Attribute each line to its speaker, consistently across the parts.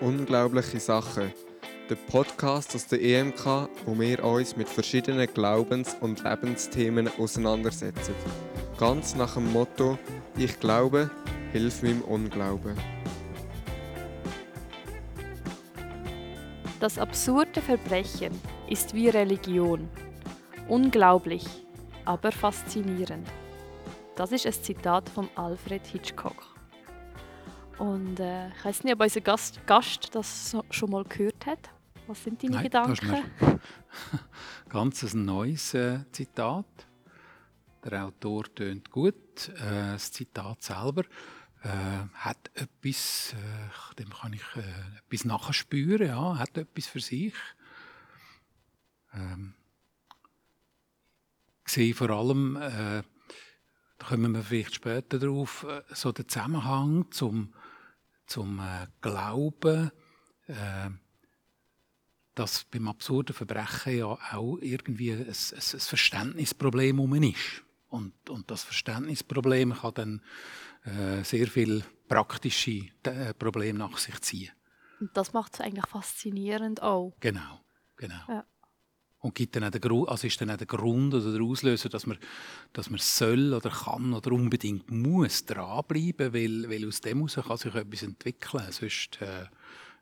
Speaker 1: Unglaubliche Sachen. Der Podcast aus der EMK, wo wir uns mit verschiedenen Glaubens- und Lebensthemen auseinandersetzen. Ganz nach dem Motto: Ich glaube, hilf meinem Unglauben.
Speaker 2: Das absurde Verbrechen ist wie Religion. Unglaublich, aber faszinierend. Das ist ein Zitat von Alfred Hitchcock. Und äh, ich weiß nicht, ob unser Gast, Gast das schon mal gehört hat. Was sind deine
Speaker 3: Nein,
Speaker 2: Gedanken?
Speaker 3: Das ist mir ganz ein neues äh, Zitat. Der Autor tönt gut. Äh, das Zitat selber äh, hat etwas, äh, dem kann ich äh, etwas nachspüren, ja, hat etwas für sich. Ähm, ich sehe vor allem, äh, da kommen wir vielleicht später drauf, äh, so den Zusammenhang zum, zum äh, Glauben, äh, dass beim absurden Verbrechen ja auch irgendwie ein, ein, ein Verständnisproblem um ist. Und, und das Verständnisproblem kann dann äh, sehr viele praktische äh, Probleme nach sich ziehen.
Speaker 2: Und das macht es eigentlich faszinierend auch.
Speaker 3: Genau, genau.
Speaker 2: Ja.
Speaker 3: Und gibt dann den Grund, also ist dann auch der Grund oder der Auslöser, dass man, dass man soll oder kann oder unbedingt muss dranbleiben, weil, weil aus dem heraus kann sich etwas entwickeln. Sonst, äh,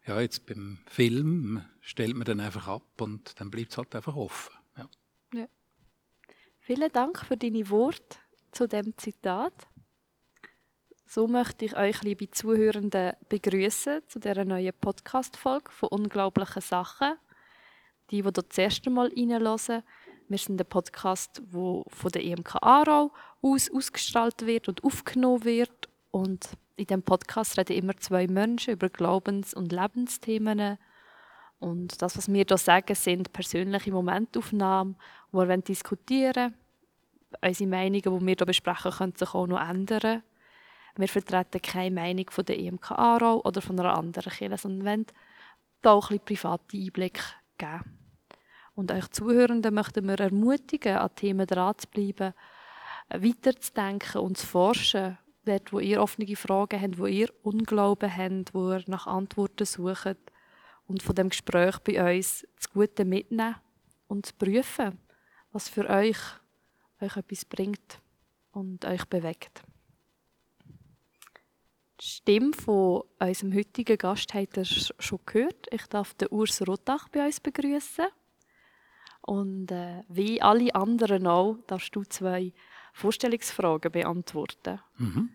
Speaker 3: ja, jetzt beim Film stellt man dann einfach ab und dann bleibt es halt einfach offen. Ja.
Speaker 2: Vielen Dank für deine Worte zu dem Zitat. So möchte ich euch, liebe Zuhörenden, begrüßen zu dieser neuen Podcast-Folge von Unglaublichen Sachen. Die, die das erste Mal reinhören, wir sind ein Podcast, der von der EMK Aarau aus ausgestrahlt wird und aufgenommen wird. Und in diesem Podcast reden immer zwei Menschen über Glaubens- und Lebensthemen. Und das, was wir hier sagen, sind persönliche Momentaufnahmen, wo wir diskutieren wollen. Unsere Meinungen, die wir hier besprechen, können sich auch noch ändern. Wir vertreten keine Meinung von der EMK Aarau oder von einer anderen Kirche, sondern wollen da auch ein bisschen private Einblick geben. Und euch Zuhörenden möchten wir ermutigen, an Themen dran zu bleiben, weiterzudenken und zu forschen, dort, wo ihr offene Fragen habt, wo ihr Unglauben habt, wo ihr nach Antworten sucht und von dem Gespräch bei uns das Gute mitnehmen und zu prüfen, was für euch euch etwas bringt und euch bewegt. Die Stimme von unserem heutigen Gast habt ihr sch- schon gehört. Ich darf den Urs Rotach bei uns begrüßen. Und äh, wie alle anderen auch, darfst du zwei Vorstellungsfragen beantworten.
Speaker 3: Mhm.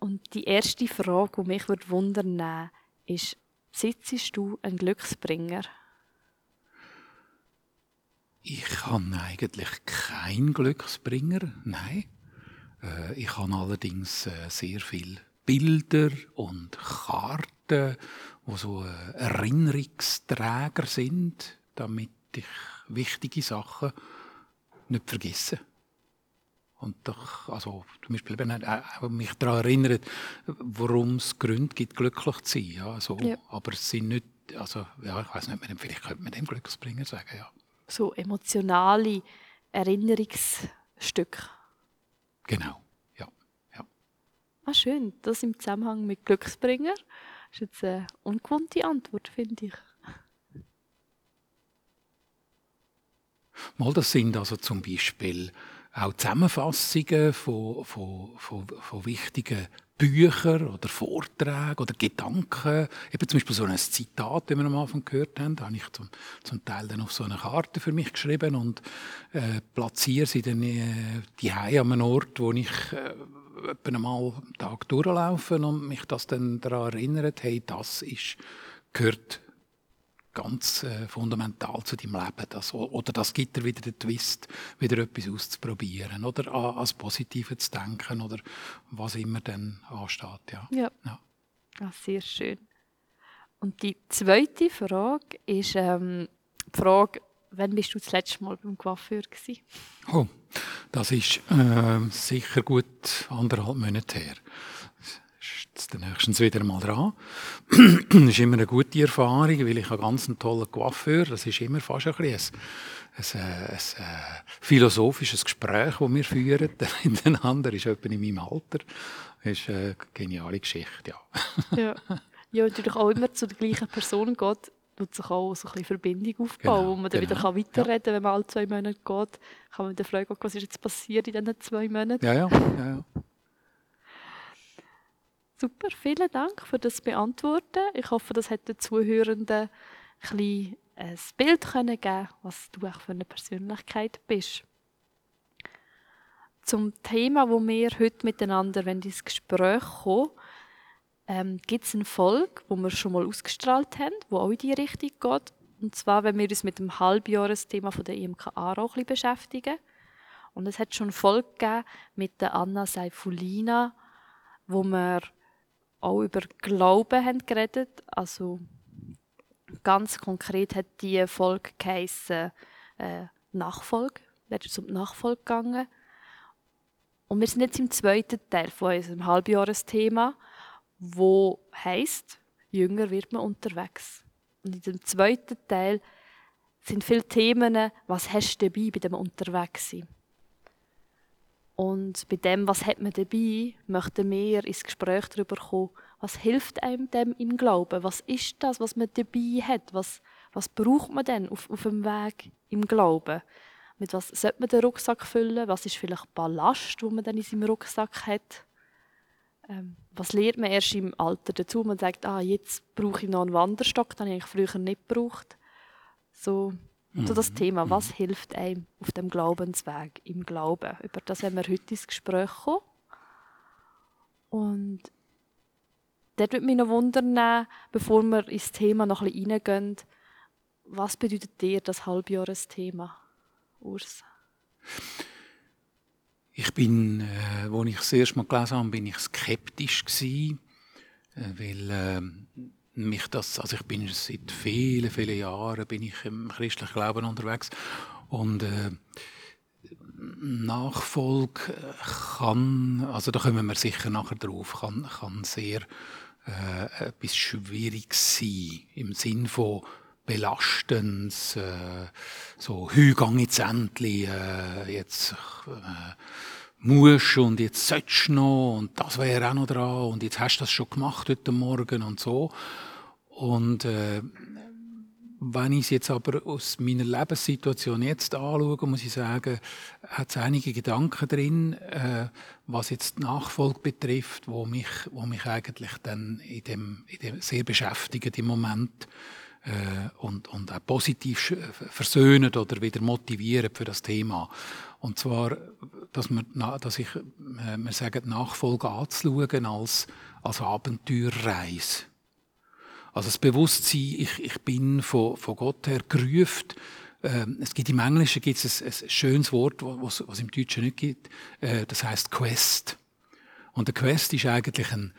Speaker 2: Und die erste Frage, die mich wundern würde, ist, besitzt du einen Glücksbringer?
Speaker 3: Ich habe eigentlich keinen Glücksbringer, nein. Äh, ich habe allerdings äh, sehr viele Bilder und Karten, die so äh, Erinnerungsträger sind, damit ich wichtige Sachen nicht vergesse. Und doch, also zum Beispiel, wenn er mich daran erinnert, warum es Gründe gibt, glücklich zu sein. Ja, so.
Speaker 2: Ja.
Speaker 3: Aber es sind nicht, also ja, ich weiß nicht, vielleicht könnte man dem Glücksbringer sagen, ja.
Speaker 2: So emotionale Erinnerungsstücke.
Speaker 3: Genau, ja. ja.
Speaker 2: Ah, schön. Das im Zusammenhang mit Glücksbringer. Das ist jetzt eine ungewohnte Antwort, finde ich.
Speaker 3: Mal, das sind also zum Beispiel auch Zusammenfassungen von, von, von, von wichtigen Büchern oder Vorträgen oder Gedanken. Eben zum Beispiel so ein Zitat, das wir am Anfang gehört haben, habe ich zum, zum Teil dann auf so eine Karte für mich geschrieben und äh, platziere sie dann äh, die an einem Ort, wo ich äh, etwa einmal am Tag durchlaufe und mich das dann daran erinnert, hey, das ist, gehört ganz äh, fundamental zu deinem Leben. Das, oder das gibt dir wieder den Twist, wieder etwas auszuprobieren oder an, das Positive zu denken oder was immer dann ansteht. Ja.
Speaker 2: Ja.
Speaker 3: Ja.
Speaker 2: Ah, sehr schön. Und die zweite Frage ist ähm, die Frage, wann bist du das letzte Mal beim Coiffeur gewesen?
Speaker 3: Oh, das ist äh, sicher gut anderthalb Monate her. Jetzt nächstens wieder mal dran. das ist immer eine gute Erfahrung, weil ich habe ganz einen tollen Coiffeur. Das ist immer fast ein, ein, ein, ein, ein philosophisches Gespräch, das wir führen miteinander. Ist etwa in meinem Alter. Das ist eine geniale Geschichte, ja.
Speaker 2: Ja. Ja, natürlich auch immer zu der gleichen Person geht, tut sich auch so ein bisschen Verbindung aufbauen,
Speaker 3: Genau,
Speaker 2: wo man dann
Speaker 3: genau.
Speaker 2: wieder weiterreden kann, wenn man alle zwei Monate geht. Kann man wieder fragen, was ist jetzt passiert in diesen zwei Monaten.
Speaker 3: Ja, ja, ja, ja.
Speaker 2: Super, vielen Dank für das Beantworten. Ich hoffe, das hat den Zuhörenden ein, bisschen ein Bild können geben was du auch für eine Persönlichkeit bist. Zum Thema, wo wir heute miteinander wenn ins Gespräch kommen, ähm, gibt es eine Folge, wo wir schon mal ausgestrahlt haben, wo auch in die Richtung geht. Und zwar, wenn wir uns mit dem Halbjahresthema von der IMK Aarau ein beschäftigen. Und es hat schon eine Folge gegeben mit der Anna Seifulina, wo wir auch über Glauben haben geredet. Also ganz konkret hat die Folge geheissen, äh, Nachfolge. Da ist um die Nachfolge gegangen. Und wir sind jetzt im zweiten Teil von unserem Halbjahresthema, wo heißt, jünger wird man unterwegs. Und in dem zweiten Teil sind viele Themen, was hast du dabei bei dem Unterwegssein? Und bei dem, was hat man dabei, möchten wir ins Gespräch darüber kommen, was hilft einem dem im Glauben? Was ist das, was man dabei hat? Was, was braucht man denn auf, auf dem Weg im Glauben? Mit was sollte man den Rucksack füllen? Was ist vielleicht Ballast, wo man dann in seinem Rucksack hat? Ähm, was lernt man erst im Alter dazu? Man sagt, ah, jetzt brauche ich noch einen Wanderstock, den ich früher nicht gebraucht. So, so das Thema, was hilft einem auf dem Glaubensweg, im Glauben? Über das haben wir heute ins Gespräch kommen. Und dort würde mich noch wundern, bevor wir ins Thema noch ein bisschen reingehen, was bedeutet dir das Halbjahresthema, Urs?
Speaker 3: Ich bin, äh, als ich das erste Mal gelesen habe, bin ich skeptisch gewesen, äh, weil äh, mich das, also ich bin seit vielen, vielen Jahren bin ich im christlichen Glauben unterwegs und äh, Nachfolge kann, also da kommen wir sicher nachher drauf, kann, kann sehr äh, etwas schwierig sein im Sinn von belastend, äh, so Hügang ins Endli, äh, jetzt äh, musst und jetzt sollst du noch und das wäre auch noch dran und jetzt hast du das schon gemacht heute Morgen und so. Und äh, wenn ich es jetzt aber aus meiner Lebenssituation jetzt anschaue, muss ich sagen, hat es einige Gedanken drin, äh, was jetzt die Nachfolge betrifft, wo mich, wo mich eigentlich dann in dem, in dem sehr beschäftigen im Moment äh, und, und auch positiv versöhnen oder wieder motivieren für das Thema. Und zwar, dass, wir, dass ich, äh, wir sagen, Nachfolge anzuschauen als, als Abenteuerreise. Also das Bewusstsein, ich, ich bin von, von Gott her gerufen. Ähm, es gibt im Englischen gibt es ein, ein schönes Wort, was, was im Deutschen nicht gibt. Äh, das heißt Quest. Und der Quest ist eigentlich ein,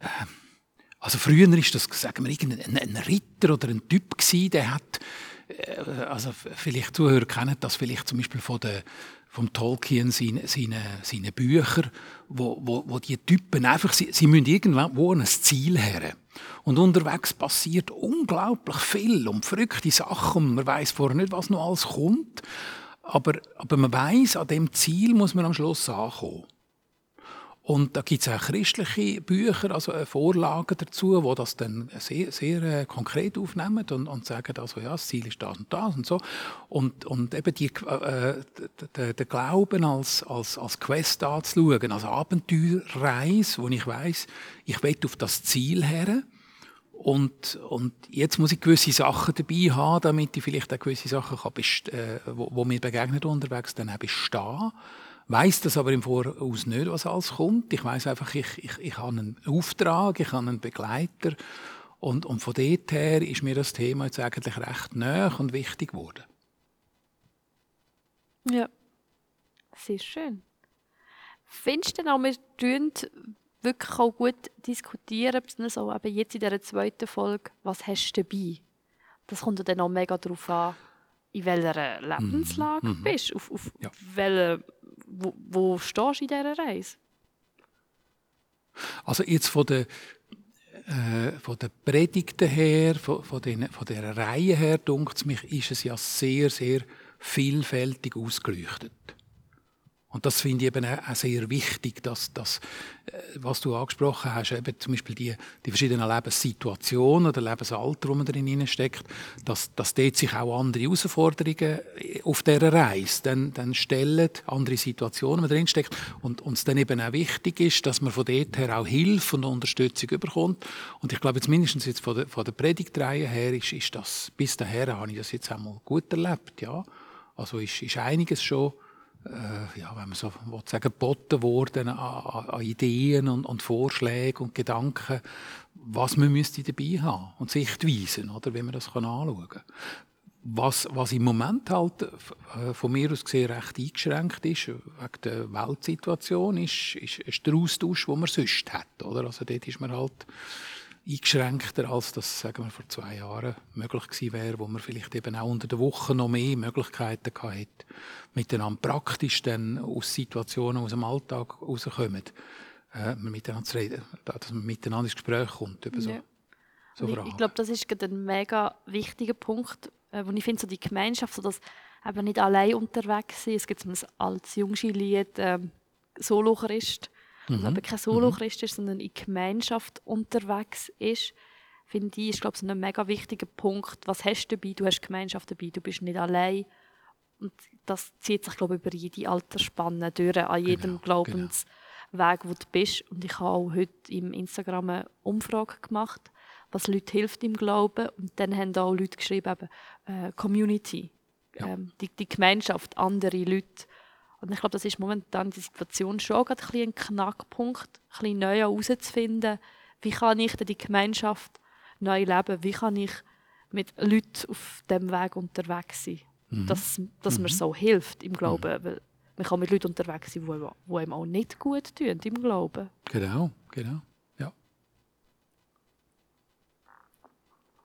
Speaker 3: äh, also früher ist das, sagen wir, irgendein ein Ritter oder ein Typ gewesen, der hat, also vielleicht Zuhörer kennen das vielleicht zum Beispiel von der, vom Tolkien seine, seine, seine Bücher, wo, wo, wo die Typen einfach, sie, sie müssen irgendwo ein Ziel her. Und unterwegs passiert unglaublich viel und verrückte Sachen man weiß vorher nicht, was noch alles kommt. Aber, aber man weiß, an dem Ziel muss man am Schluss ankommen. Und da gibt es auch christliche Bücher, also äh, Vorlagen dazu, wo das dann sehr, sehr äh, konkret aufnehmen und, und sagen, also, ja, das Ziel ist das und das und so. Und, und eben die, äh, der Glauben als, als, als Quest anzuschauen, als Abenteuerreise, wo ich weiß, ich will auf das Ziel her. Und, und jetzt muss ich gewisse Sachen dabei haben, damit ich vielleicht auch gewisse Sachen kann, äh, wo, wo mir begegnet unterwegs, dann auch bestehen weiß das aber im Voraus nicht, was alles kommt. Ich weiß einfach, ich, ich, ich habe einen Auftrag, ich habe einen Begleiter und, und von dort her ist mir das Thema jetzt eigentlich recht nah und wichtig geworden.
Speaker 2: Ja, sehr schön. Findest du denn auch, wir wirklich auch gut diskutieren, besonders auch eben jetzt in dieser zweiten Folge, was hast du dabei? Das kommt dann auch mega darauf an, in welcher Lebenslage du bist, auf, auf
Speaker 3: Ja.
Speaker 2: welcher, wo, wo stehst du in dieser Reise?
Speaker 3: Also jetzt von der, äh, von der Predigten her, von, von, den, von der Reihe her, dunkt mich, ist es ja sehr, sehr vielfältig ausgeleuchtet. Und das finde ich eben auch sehr wichtig, dass das, äh, was du angesprochen hast, eben zum Beispiel die, die verschiedenen Lebenssituationen oder Lebensalter, wo man drin steckt, dass, dass dort sich auch andere Herausforderungen äh, auf dieser Reise dann, dann stellen, andere Situationen, wo man drin steckt und uns dann eben auch wichtig ist, dass man von dort her auch Hilfe und Unterstützung überkommt. Und ich glaube, jetzt mindestens jetzt von der, von der Predigtreihe her ist, ist das, bis dahin habe ich das jetzt einmal gut erlebt, ja. Also ist, ist einiges schon ja, wenn man so sagen, geboten worden an, an Ideen und, und Vorschlägen und Gedanken, was man müsste dabei haben und Sichtweisen, oder, wie man das kann anschauen kann. Was, was im Moment halt äh, von mir aus gesehen recht eingeschränkt ist, wegen der Weltsituation, ist, ist, ist der Austausch, den man sonst hat. Oder? Also dort ist man halt eingeschränkter, als das sagen wir, vor zwei Jahren möglich gewesen wäre, wo man vielleicht eben auch unter der Woche noch mehr Möglichkeiten hatte, miteinander praktisch dann aus Situationen aus dem Alltag rauskommen, äh, miteinander zu reden, dass man miteinander ins Gespräch kommt über so, ja.
Speaker 2: so Ich, ich glaube, das ist ein mega wichtiger Punkt, äh, wo ich finde, so die Gemeinschaft, so dass eben nicht allein unterwegs sind. Es gibt so ein altes Jungschi-Lied, äh, Solochrist, mhm. aber kein Solo-Christ ist, sondern in Gemeinschaft unterwegs ist, finde ich, ist glaube ich, ein mega wichtiger Punkt. Was hast du dabei? Du hast Gemeinschaft dabei, du bist nicht allein. Und das zieht sich, glaube ich, über jede Altersspanne durch, an jedem genau, Glaubensweg, genau. wo du bist. Und ich habe auch heute im Instagram eine Umfrage gemacht, was Leute hilft im Glauben. Und dann haben auch Leute geschrieben, eben, äh, Community, ja. ähm, die, die Gemeinschaft, andere Leute. Und ich glaube, das ist momentan die Situation schon gerade ein, ein Knackpunkt, ein bisschen neu herauszufinden, wie kann ich denn die Gemeinschaft neu leben, wie kann ich mit Leuten auf dem Weg unterwegs sein, mhm. dass, dass mhm. mir so hilft im Glauben, mhm. weil man kann mit Leuten unterwegs sein, die, die einem auch nicht gut tun im Glauben.
Speaker 3: Genau, genau, ja.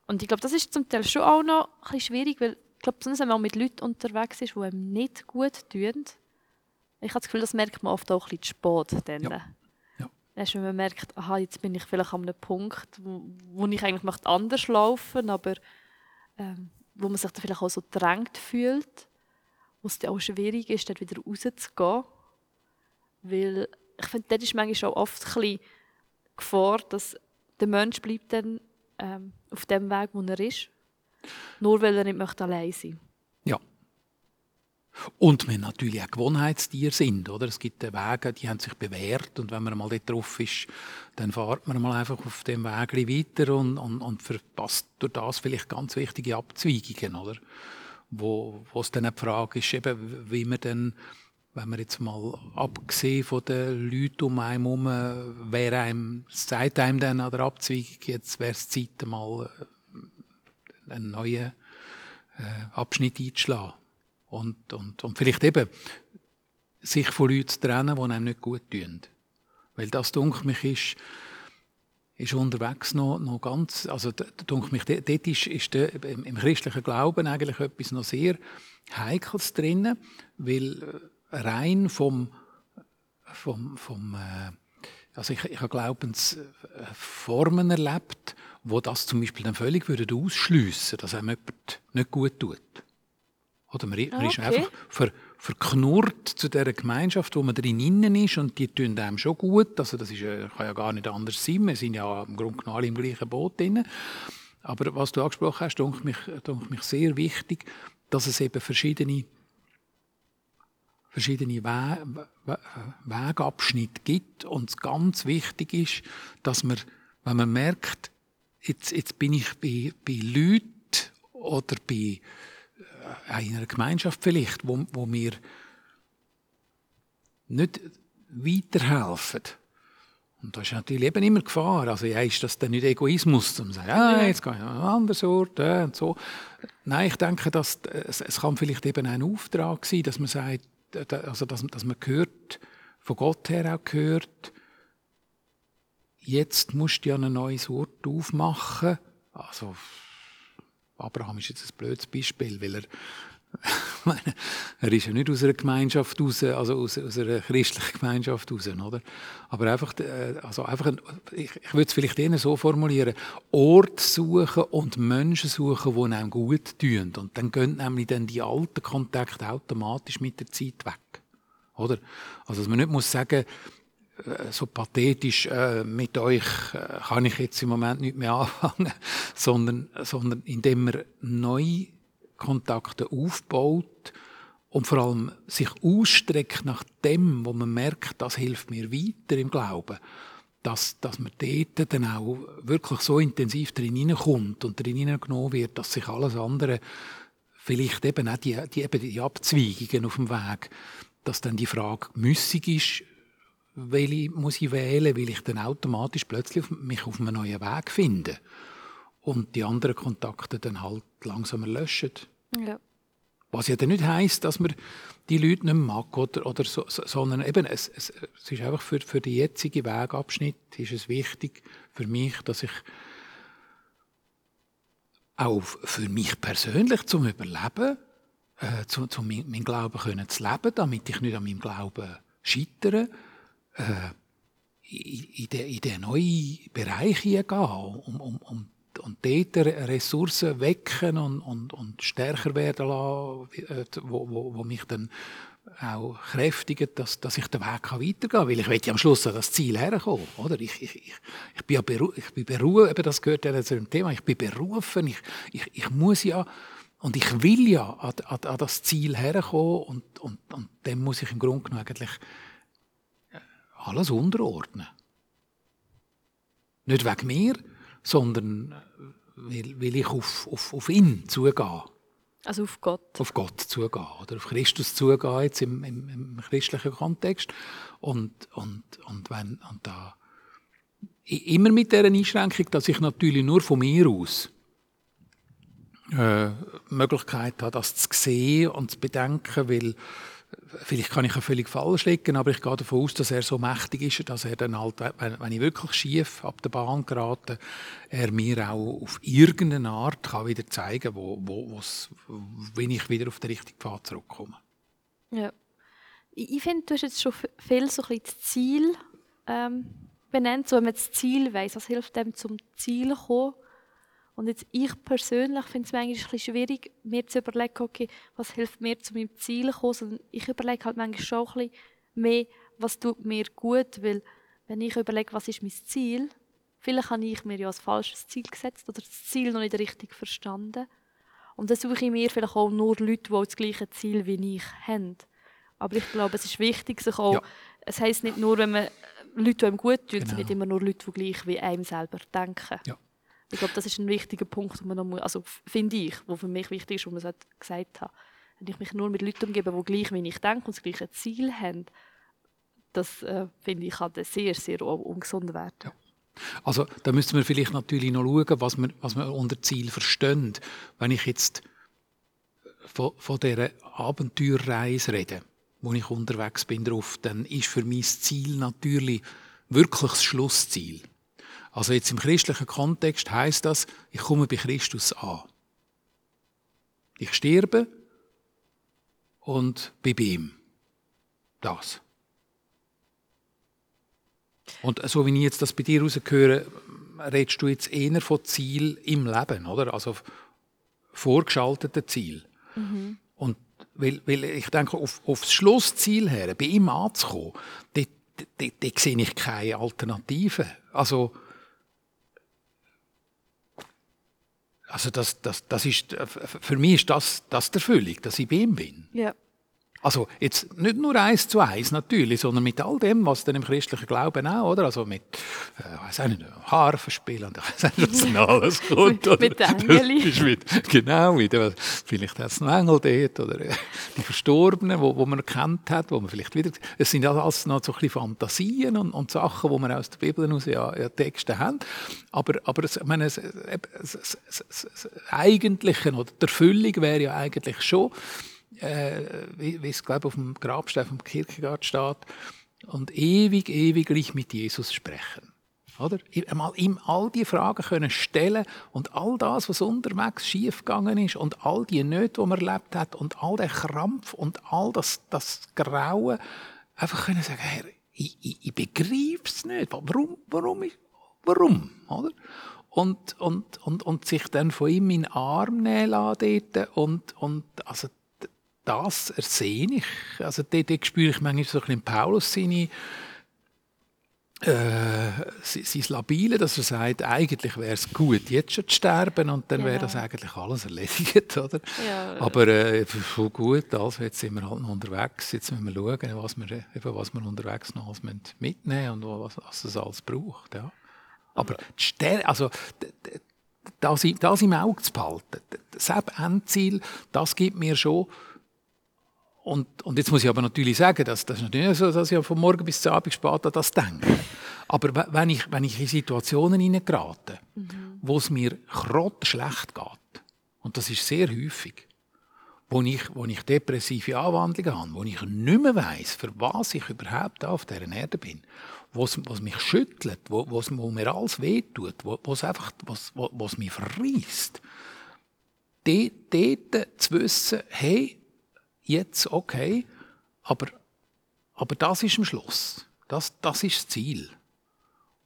Speaker 2: Und ich glaube, das ist zum Teil schon auch noch ein bisschen schwierig, weil ich glaube, wenn man mit Leuten unterwegs ist, die einem nicht gut tun, ich habe das Gefühl, das merkt man oft auch ein bisschen spät. Dann. Ja. ja. Erst wenn man merkt, aha, jetzt bin ich vielleicht an einem Punkt, wo, wo ich eigentlich möchte anders laufen aber ähm, wo man sich dann vielleicht auch so drängt fühlt, wo es dann auch schwierig ist, dort wieder rauszugehen. Weil ich finde, dort ist manchmal auch oft ein bisschen Gefahr, dass der Mensch bleibt dann ähm, auf dem Weg, wo er ist, nur weil er nicht möchte allein sein möchte.
Speaker 3: Und wir natürlich auch Gewohnheitstiere sind, oder? Es gibt Wege, die haben sich bewährt und wenn man mal dort drauf ist, dann fährt man mal einfach auf dem Weg weiter und, und, und verpasst durch das vielleicht ganz wichtige Abzweigungen, oder? Wo, wo es dann die Frage ist, eben, wie man dann, wenn man jetzt mal abgesehen von den Leuten um einen herum, wer einem, sagt einem dann an der Abzweigung, jetzt wäre es Zeit, mal einen neuen äh, Abschnitt einzuschlagen. Und, und, und vielleicht eben sich von Leuten zu trennen, die einem nicht gut tun. Weil das, denke mich, ist, ist unterwegs noch, noch ganz, also denke mich, dort ist, ist der, im, christlichen Glauben eigentlich etwas noch sehr Heikles drin, weil rein vom, vom, vom äh, also ich, ich habe Glaubensformen erlebt, wo das zum Beispiel dann völlig ausschliessen würde, dass einem jemand nicht gut tut. Oder man, man okay. ist einfach ver, verknurrt zu dieser Gemeinschaft, wo man drin ist und die tun einem schon gut. Also das ist, kann ja gar nicht anders sein. Wir sind ja im Grunde genommen alle im gleichen Boot drin. Aber was du angesprochen hast, denke mich, denke mich sehr wichtig, dass es eben verschiedene, verschiedene We We Wegabschnitte gibt. Und ganz wichtig ist, dass man, wenn man merkt, jetzt, jetzt bin ich bei, bei Leuten oder bei in einer Gemeinschaft vielleicht, wo, wo mir nicht weiterhelfen. Und da ist natürlich eben immer Gefahr. Also ja, ist das dann nicht Egoismus, um zu sagen, ah, jetzt gehe ich an einen anderen Ort äh, und so. Nein, ich denke, dass, es, es kann vielleicht eben ein Auftrag sein, dass man sagt, also dass, dass man hört, von Gott her auch gehört, jetzt musst du ja ein neues Ort aufmachen. Also Abraham ist jetzt ein blödes Beispiel, weil er, er ist ja nicht aus einer Gemeinschaft raus, also aus, aus einer christlichen Gemeinschaft raus, oder? Aber einfach, äh, also einfach ein, ich, ich würde es vielleicht eher so formulieren, Ort suchen und Menschen suchen, die einem gut tun. Und dann gehen nämlich dann die alten Kontakte automatisch mit der Zeit weg. Oder? Also, dass man nicht muss sagen, äh, so pathetisch, äh, mit euch äh, kann ich jetzt im Moment nicht mehr anfangen, sondern, sondern indem man neue Kontakte aufbaut und vor allem sich ausstreckt nach dem, wo man merkt, das hilft mir weiter im Glauben, dass, dass man dort dann auch wirklich so intensiv drin hineinkommt und drin hineingenommen wird, dass sich alles andere, vielleicht eben auch die, die, eben die Abzweigungen auf dem Weg, dass dann die Frage müssig ist, welche muss ich wählen, weil ich dann automatisch plötzlich mich auf einem neuen Weg finde und die anderen Kontakte dann halt langsamer löschen.
Speaker 2: Ja.
Speaker 3: Was ja dann nicht heisst, dass man die Leute nicht mag, oder, oder so, sondern eben, es, es, es ist einfach für, für den jetzigen Wegabschnitt ist es wichtig für mich, dass ich auch für mich persönlich zum Überleben, äh, zu, zu meinem Glauben können zu leben, damit ich nicht an meinem Glauben scheitere, in, in, den, in den neuen Bereich hineingehen, um, um, um und dort Ressourcen wecken und, und, und stärker werden lassen, äh, wo, wo, wo mich dann auch kräftigen, dass, dass ich den Weg weitergehen kann. Weil ich will ja am Schluss an das Ziel herkommen. Oder? Ich, ich, ich, ich bin ja beru ich bin berufen, das gehört ja zu dem Thema, ich bin berufen, ich, ich, ich muss ja und ich will ja an, an, an das Ziel herkommen und, und, und dem muss ich im Grunde genommen eigentlich äh, alles unterordnen. Nicht wegen mir, sondern weil, weil ich auf, auf, auf ihn zugehe.
Speaker 2: Also auf Gott.
Speaker 3: Auf Gott zugehe oder auf Christus zugehe jetzt im, im, im christlichen Kontext. Und, und, und, wenn, und da immer mit der Einschränkung, dass ich natürlich nur von mir aus äh, Möglichkeit habe, das zu sehen und zu bedenken, weil Vielleicht kann ich ja völlig falsch liegen, aber ich gehe davon aus, dass er so mächtig ist, dass er dann halt, wenn, ich wirklich schief ab der Bahn gerate, er mir auch auf irgendeine Art kann wieder zeigen wo, wo, wenn ich wieder auf den richtigen Pfad zurückkomme.
Speaker 2: Ja. Ich, finde, du hast jetzt schon viel so ein das Ziel ähm, benannt. So, wenn man das Ziel weiss, was hilft dem zum Ziel kommen? Und jetzt ich persönlich finde es manchmal ein bisschen schwierig, mir zu überlegen, okay, was hilft mir, zu meinem Ziel zu kommen, sondern ich überlege halt manchmal schon ein bisschen mehr, was tut mir gut, weil wenn ich überlege, was ist mein Ziel, vielleicht habe ich mir ja ein falsches Ziel gesetzt oder das Ziel noch nicht richtig verstanden. Und dann suche ich mir vielleicht auch nur Leute, die das gleiche Ziel wie ich haben. Aber ich glaube, es ist wichtig, sich auch, ja. es heisst nicht nur, wenn man Leute, die einem gut tun, genau. nicht immer nur Leute, die gleich wie einem selber denken.
Speaker 3: Ja.
Speaker 2: Ich glaube, das ist ein wichtiger Punkt, man noch muss, also finde ich, wo für mich wichtig ist, wo man es gesagt hat. Wenn ich mich nur mit Leuten umgebe, die gleich wie ich denke und das gleiche Ziel haben, das äh, finde ich halt sehr, sehr ungesund werden. Ja.
Speaker 3: Also da müsste man vielleicht natürlich noch schauen, was man, was man unter Ziel versteht. Wenn ich jetzt von, von dieser Abenteuerreise rede, wo ich unterwegs bin drauf, dann ist für mich das Ziel natürlich wirklich das Schlussziel. Also jetzt im christlichen Kontext heißt das, ich komme bei Christus an. Ich sterbe und bin bei ihm. Das. Und so wie ich jetzt das bei dir rausgehöre, redest du jetzt eher von Ziel im Leben, oder? Also vorgeschalteten Ziel. Mhm. Und weil, weil ich denke, auf, auf das Schlussziel her, bei ihm anzukommen, dort, dort, dort sehe ich keine Alternative. Also Also das, das, das ist, für mich ist das, das die Erfüllung, dass ich bei ihm bin.
Speaker 2: Ja.
Speaker 3: Also jetzt nicht nur eins zu eins natürlich, sondern mit all dem, was dann im christlichen Glauben auch, oder? Also mit, äh, weiß nicht, Harfen spielen und weiß nicht, was noch alles kommt.
Speaker 2: mit, mit Engeli.
Speaker 3: mit, genau, mit, äh, vielleicht hat es noch Engel dort oder äh, die Verstorbenen, wo, wo man erkannt hat, wo man vielleicht wieder, es sind alles noch so ein bisschen Fantasien und, und Sachen, wo man aus der Bibel heraus ja, ja Texte haben. Aber, aber es, ich meine, es, es, es, es, Eigentliche oder die Erfüllung wäre ja eigentlich schon, äh, wie, es glaube auf dem Grabstein vom Kierkegaard steht, und ewig, ewig gleich mit Jesus sprechen. Oder? Einmal ihm all die Fragen können stellen und all das, was unterwegs schiefgegangen ist und all die Nöte, die man erlebt hat und all der Krampf und all das, das Grauen, einfach können sagen, Herr, ich, ich, ich begreife es nicht. Warum? Warum? Warum? Oder? Und, und, und, und sich dann von ihm in den Arm nehmen lassen und, und also das ersehne ich. Also dort, dort spüre ich manchmal so ein bisschen Paulus seine äh, sein Labile, dass er sagt, eigentlich wäre es gut, jetzt schon zu sterben und dann ja. wäre das eigentlich alles erledigt, oder? Ja. Aber äh, gut, also jetzt sind wir halt noch unterwegs, jetzt müssen wir schauen, was wir, eben, was wir unterwegs noch alles mitnehmen und was, was es alles braucht, ja. Aber die also das, das im Auge zu behalten, das Endziel, das gibt mir schon und, und, jetzt muss ich aber natürlich sagen, dass das ist nicht so, dass ich von morgen bis zum Abend spät an das denke. Aber wenn ich, wenn ich in Situationen hineingerate, mhm. wo es mir schlecht geht, und das ist sehr häufig, wo ich, wo ich depressive Anwandlungen habe, wo ich nicht mehr weiss, für was ich überhaupt auf dieser Erde bin, was, was mich schüttelt, wo, was, wo mir alles wehtut, wo, was einfach, was, was mich verreist, dort, dort zu wissen, hey, jetzt okay, aber, aber das ist am Schluss. Das, das ist das Ziel.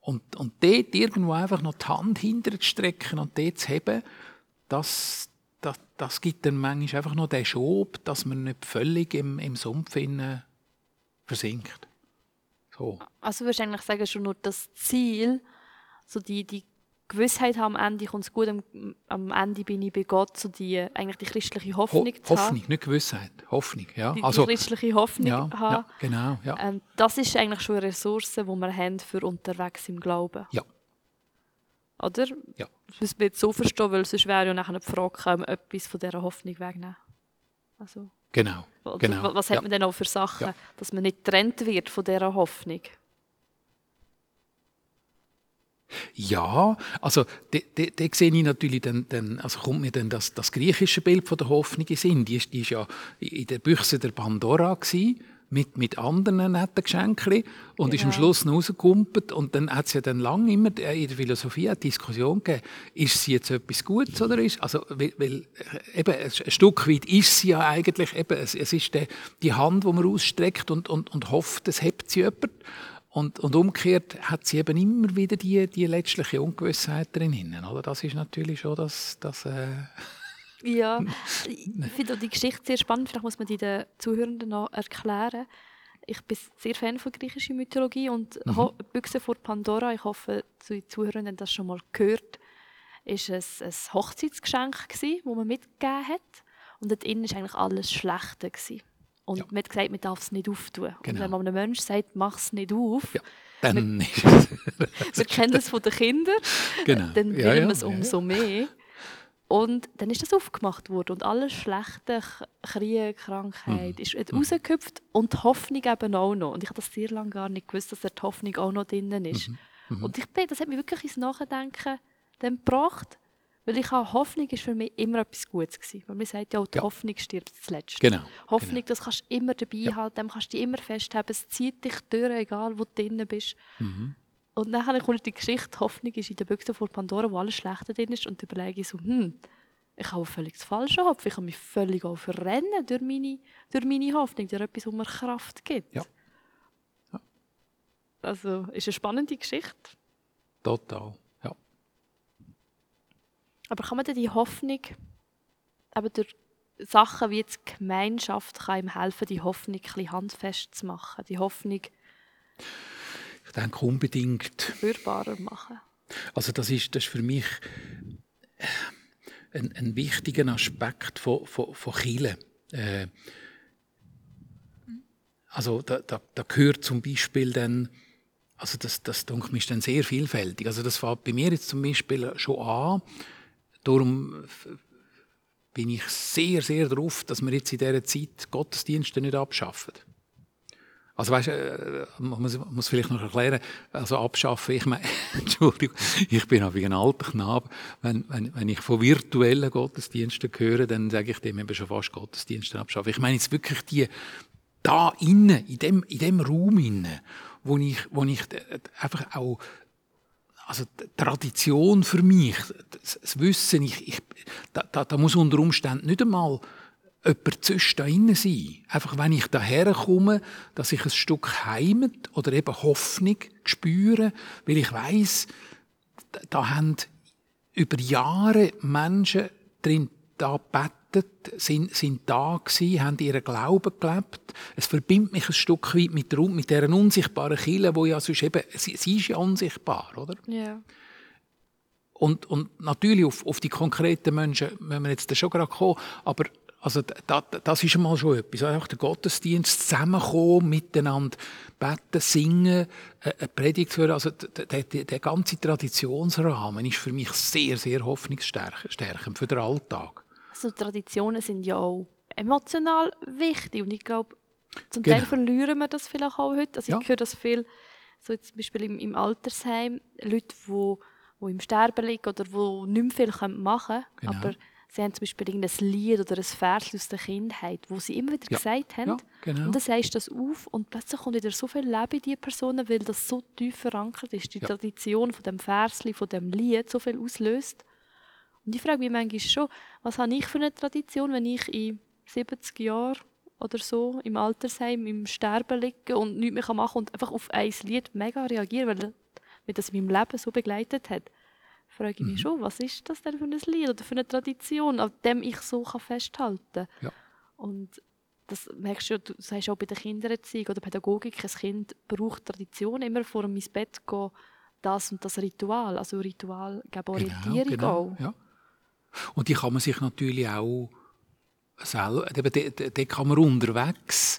Speaker 3: Und, und dort irgendwo einfach noch die Hand hinter zu strecken und dort zu heben, das, das, das gibt dann manchmal einfach noch den Schub, dass man nicht völlig im, im Sumpf versinkt. So.
Speaker 2: Also würdest du eigentlich sagen, schon nur das Ziel, so die, die Gewissheit haben, am Ende kommt es gut, am, am, Ende bin ich bei Gott, so die, eigentlich die christliche Hoffnung Ho
Speaker 3: zu Hoffnung, haben. Hoffnung, nicht Gewissheit, Hoffnung, ja.
Speaker 2: Die,
Speaker 3: also,
Speaker 2: die christliche Hoffnung
Speaker 3: ja,
Speaker 2: haben.
Speaker 3: Ja, genau, ja.
Speaker 2: Ähm, das ist eigentlich schon eine Ressource, die wir haben für unterwegs im Glauben.
Speaker 3: Ja.
Speaker 2: Oder?
Speaker 3: Ja.
Speaker 2: Das müssen wir jetzt so verstehen, weil sonst wäre ja nachher die Frage, kann man etwas von dieser Hoffnung wegnehmen? Also,
Speaker 3: genau, genau.
Speaker 2: Was hat ja. man denn auch für Sachen, ja. dass man nicht getrennt wird von dieser Hoffnung?
Speaker 3: Ja, also da sehe ich natürlich dann, dann, also kommt mir dann das, das griechische Bild von der Hoffnung in Sinn. Die ist ja in der Büchse der Pandora gewesen, mit, mit anderen netten Geschenken und genau. ist am genau. Schluss noch rausgekumpelt und dann hat es ja dann lange immer in der Philosophie eine Diskussion gegeben, ist sie jetzt etwas Gutes oder ist, also weil, weil äh, eben ein Stück weit ist sie ja eigentlich eben, es, es ist die, die Hand, die man ausstreckt und, und, und hofft, es hebt sie jemand und, und umgekehrt hat sie eben immer wieder die, die letztliche Ungewissheit drin. Oder? Das ist natürlich schon das... das äh
Speaker 2: ja, ich finde die Geschichte sehr spannend. Vielleicht muss man die den Zuhörenden noch erklären. Ich bin sehr Fan von griechischer Mythologie und mhm. Büchse vor Pandora, ich hoffe, die Zuhörenden haben das schon mal gehört, ist ein, ein Hochzeitsgeschenk, das man mitgegeben hat. Und dort innen war eigentlich alles Schlechte. Gewesen. Und ja. man hat gesagt, man darf es nicht auftun. Genau. Und wenn man einem Menschen sagt, mach es nicht auf,
Speaker 3: ja, dann
Speaker 2: wir, wir kennen das von den Kindern, genau. dann will ja, man es umso mehr. Und dann ist das aufgemacht worden und alles Schlechte, Krieg, Krankheit, mhm. ist mhm. rausgehüpft und die Hoffnung eben auch noch. Und ich habe das sehr lange gar nicht gewusst, dass die Hoffnung auch noch drin ist. Mhm. Mhm. Und ich bin, das hat mich wirklich ins Nachdenken dann gebracht, weil ich habe, Hoffnung ist für mich immer etwas Gutes gewesen. Weil man sagt ja, die ja. Hoffnung stirbt zuletzt.
Speaker 3: Genau.
Speaker 2: Hoffnung,
Speaker 3: genau.
Speaker 2: das kannst du immer dabei ja. halten, dem kannst du dich immer festhalten, es zieht dich durch, egal wo du drin bist. Mhm. Und dann kommt die Geschichte, Hoffnung ist in der Büchse vor Pandora, wo alles Schlechte drin ist und überlege ich so, hm, ich habe völlig das Falsche Hopf, ich habe mich völlig auch verrennen durch meine, durch meine Hoffnung, durch etwas, was mir Kraft gibt.
Speaker 3: Ja.
Speaker 2: ja. Also, ist eine spannende Geschichte.
Speaker 3: Total.
Speaker 2: Aber kann man denn die Hoffnung, aber durch Sachen wie jetzt Gemeinschaft kann ihm helfen, die Hoffnung ein handfest zu machen, die Hoffnung
Speaker 3: ich denke unbedingt
Speaker 2: spürbarer machen.
Speaker 3: Also das ist, das ist für mich ein, ein wichtiger Aspekt von, von, von Chile. Äh, also da, da, da gehört zum Beispiel dann, also das, das denke ich, ist dann sehr vielfältig. Also das fängt bei mir jetzt zum Beispiel schon an, Darum bin ich sehr, sehr darauf, dass wir jetzt in dieser Zeit Gottesdienste nicht abschaffen. Also weißt, äh, man muss, muss vielleicht noch erklären, also abschaffen, ich meine, Entschuldigung, ich bin auch wie ein alter Knabe, wenn, wenn, wenn ich von virtuellen Gottesdiensten höre, dann sage ich dem eben schon fast Gottesdienste abschaffen. Ich meine jetzt wirklich die, da innen, in dem, in dem Raum innen, wo ich, wo ich einfach auch also Tradition für mich, das, Wissen, ich, ich, da, da, muss unter Umständen nicht einmal jemand zwischen da innen sein. Einfach, wenn ich daher komme, dass ich ein Stück Heimat oder eben Hoffnung spüre, weil ich weiß, da haben über Jahre Menschen drin da gebetet, sind, sind da gewesen, haben ihren Glauben gelebt. Es verbindet mich ein Stück weit mit, der, mit dieser unsichtbaren Kille, wo ja sonst eben, sie, sie ist ja unsichtbar, oder?
Speaker 2: Ja.
Speaker 3: Und, und natürlich auf, auf die konkreten Menschen müssen wir jetzt schon gerade kommen, aber also da, das ist einmal schon etwas. Einfach der Gottesdienst, zusammenkommen, miteinander beten, singen, eine Predigt hören. Also der, der, der ganze Traditionsrahmen ist für mich sehr, sehr hoffnungsstärkend für den Alltag.
Speaker 2: Also Traditionen sind ja auch emotional wichtig und ich glaube, zum genau. Teil verlieren wir das vielleicht auch heute. Also ja. ich höre das viel, so zum Beispiel im, im Altersheim, Leute, die, die im Sterben liegen oder die nicht mehr viel machen können, genau. aber Sie haben zum Beispiel ein Lied oder ein Vers aus der Kindheit, wo sie immer wieder ja. gesagt haben. Ja, genau. Und dann sagst du das auf und plötzlich kommt wieder so viel Leben in diese Personen, weil das so tief verankert ist. Die ja. Tradition von dem Versli, von dem Lied so viel auslöst. Und ich frage mich manchmal schon, was habe ich für eine Tradition, wenn ich in 70 Jahren oder so im Altersheim im Sterben liege und nichts mehr machen kann und einfach auf ein Lied mega reagiere, weil, weil das in meinem Leben so begleitet hat frage ich mich mhm. schon, was ist das denn für ein Lied oder für eine Tradition, an dem ich so festhalten kann. Ja. Und das merkst du, du sagst auch bei der Kindererziehung oder Pädagogik, ein Kind braucht Tradition, immer vor dem ins Bett gehen, das und das Ritual. Also Ritual geben genau, Orientierung genau, auch.
Speaker 3: Ja. Und die kann man sich natürlich auch selber, da kann man unterwegs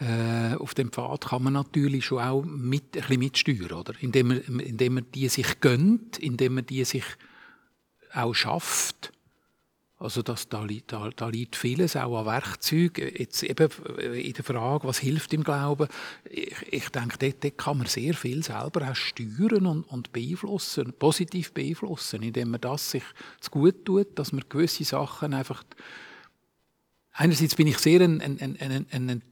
Speaker 3: äh, auf dem Pfad kann man natürlich schon auch mit, ein bisschen mitsteuern, oder? Indem man, indem man die sich gönnt, indem man die sich auch schafft. Also das, da, da, da liegt vieles auch an Werkzeugen. Jetzt eben in der Frage, was hilft im Glauben, ich, ich denke, dort, dort, kann man sehr viel selber auch steuern und, und beeinflussen, positiv beeinflussen, indem man das sich zu gut tut, dass man gewisse Sachen einfach einerseits bin ich sehr ein, ein, ein, ein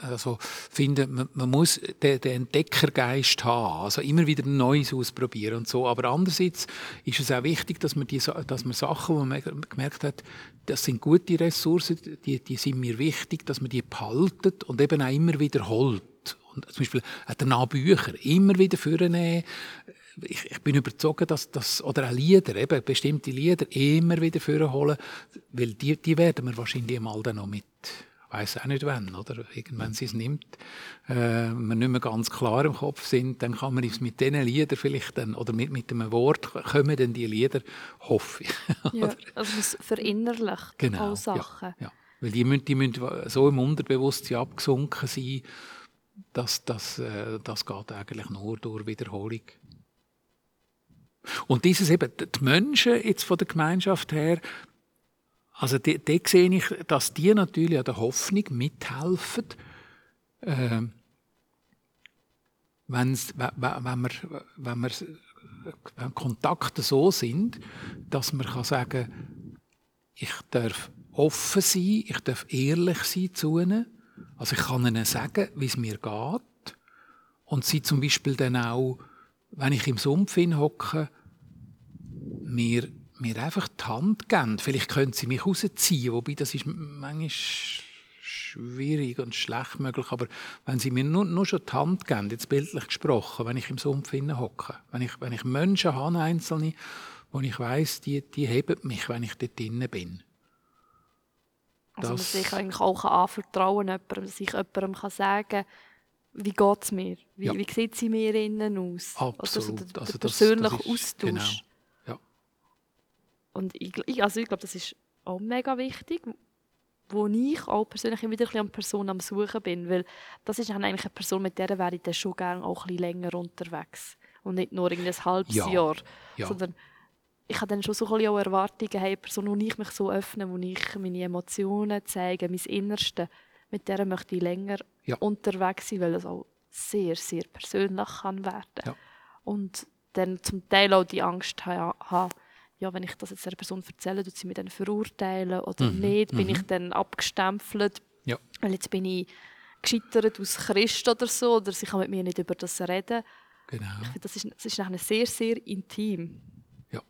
Speaker 3: also finde, man, man muss den, den, Entdeckergeist haben, also immer wieder Neues ausprobieren und so. Aber andererseits ist es auch wichtig, dass man, die, dass man Sachen, wo man gemerkt hat, das sind gute Ressourcen, die, die sind mir wichtig, dass man die behaltet und eben auch immer wiederholt. Und zum Beispiel danach Bücher immer wieder vornehmen, ich, ich bin überzeugt, dass das, oder auch Lieder, eben bestimmte Lieder immer wieder vorholen, weil die, die werden wir wahrscheinlich mal dann noch mit, weiß auch nicht wann, oder? Irgendwann sie es nimmt, äh, wir nicht mehr ganz klar im Kopf sind, dann kann man es mit diesen Liedern vielleicht dann, oder mit, mit einem Wort kommen dann die Lieder, hoffe ich.
Speaker 2: ja, also es verinnerlicht genau, Sachen.
Speaker 3: Ja, ja. Weil die müssen, die müssen so im Unterbewusstsein abgesunken sein, dass das, äh, das geht eigentlich nur durch Wiederholung. Und dieses eben, die Menschen jetzt von der Gemeinschaft her, also da sehe ich, dass die natürlich an der Hoffnung mithelfen, äh, wenn, wenn, wir, wenn, wir, wenn Kontakte so sind, dass man kann sagen ich darf offen sein, ich darf ehrlich sein zu ihnen. Also ich kann ihnen sagen, wie es mir geht. Und sie zum Beispiel dann auch, wenn ich im Sumpf hocke, mir, mir einfach die Hand geben. Vielleicht können sie mich rausziehen, wobei das ist manchmal schwierig und schlecht möglich, aber wenn sie mir nur, nur schon die Hand geben, jetzt bildlich gesprochen, wenn ich im Sumpf hocke, wenn ich, wenn ich Menschen habe, einzelne, wo ich weiß, die, die heben mich, wenn ich dort drinnen bin.
Speaker 2: Also das, man sich eigentlich auch anvertrauen kann, dass ich jemandem kann sagen kann, wie geht es mir? Wie, ja. wie sieht sie mir innen aus?
Speaker 3: Absolut. Also
Speaker 2: der, der also persönliche das, das ist, Austausch. Genau. Und ich, also ich glaube, das ist auch mega wichtig, wo ich auch persönlich wieder ein bisschen Person am Suchen bin, weil das ist eigentlich eine Person, mit der wäre ich dann schon gerne auch ein bisschen länger unterwegs und nicht nur in ein halbes ja. Jahr, ja. sondern ich habe dann schon so ein bisschen auch Erwartungen, hey, Person, wo ich mich so öffne, wo ich meine Emotionen zeige, mein Innerste, mit der möchte ich länger ja. unterwegs sein, weil das auch sehr, sehr persönlich kann werden. Ja. Und dann zum Teil auch die Angst haben, ja, wenn ich das jetzt einer Person erzähle, tut sie mich dann verurteilen oder mhm. nicht? Bin mhm. ich dann abgestempelt? Ja. Weil jetzt bin ich gescheitert aus Christ oder so, oder sie kann mit mir nicht über das reden. Genau. Ich finde, das ist, das ist sehr, sehr intim.
Speaker 3: Ja.